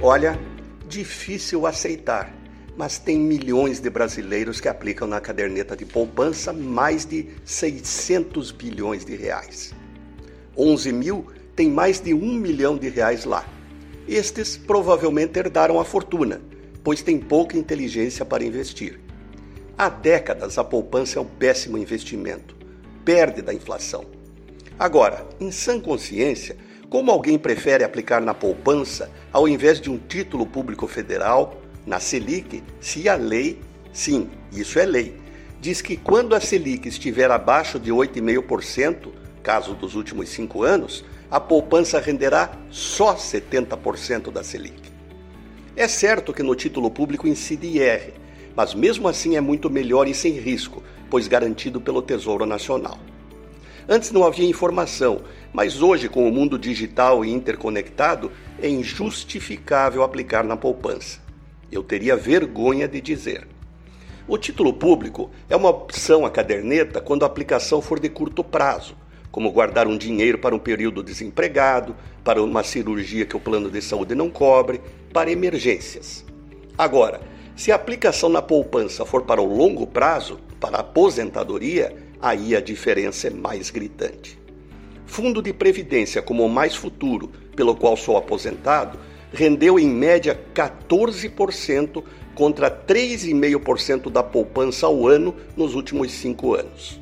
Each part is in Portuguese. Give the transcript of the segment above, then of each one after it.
Olha, difícil aceitar, mas tem milhões de brasileiros que aplicam na caderneta de poupança mais de 600 bilhões de reais. 11 mil tem mais de um milhão de reais lá. Estes provavelmente herdaram a fortuna, pois têm pouca inteligência para investir. Há décadas a poupança é um péssimo investimento, perde da inflação. Agora, em sã consciência, como alguém prefere aplicar na poupança ao invés de um título público federal, na Selic, se a lei, sim, isso é lei, diz que quando a Selic estiver abaixo de 8,5%, caso dos últimos cinco anos, a poupança renderá só 70% da Selic. É certo que no título público incide IR, mas mesmo assim é muito melhor e sem risco, pois garantido pelo Tesouro Nacional. Antes não havia informação, mas hoje, com o mundo digital e interconectado, é injustificável aplicar na poupança. Eu teria vergonha de dizer. O título público é uma opção à caderneta quando a aplicação for de curto prazo, como guardar um dinheiro para um período desempregado, para uma cirurgia que o plano de saúde não cobre, para emergências. Agora, se a aplicação na poupança for para o longo prazo, para a aposentadoria, aí a diferença é mais gritante. Fundo de previdência como o mais futuro, pelo qual sou aposentado, rendeu em média 14% contra 3,5% da poupança ao ano nos últimos cinco anos.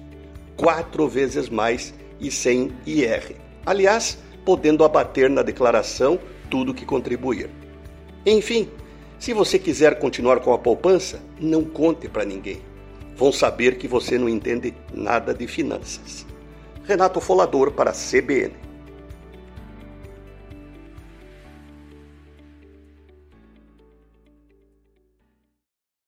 Quatro vezes mais e sem IR. Aliás, podendo abater na declaração tudo que contribuir. Enfim, se você quiser continuar com a poupança, não conte para ninguém vão saber que você não entende nada de finanças. Renato Folador para a CBN.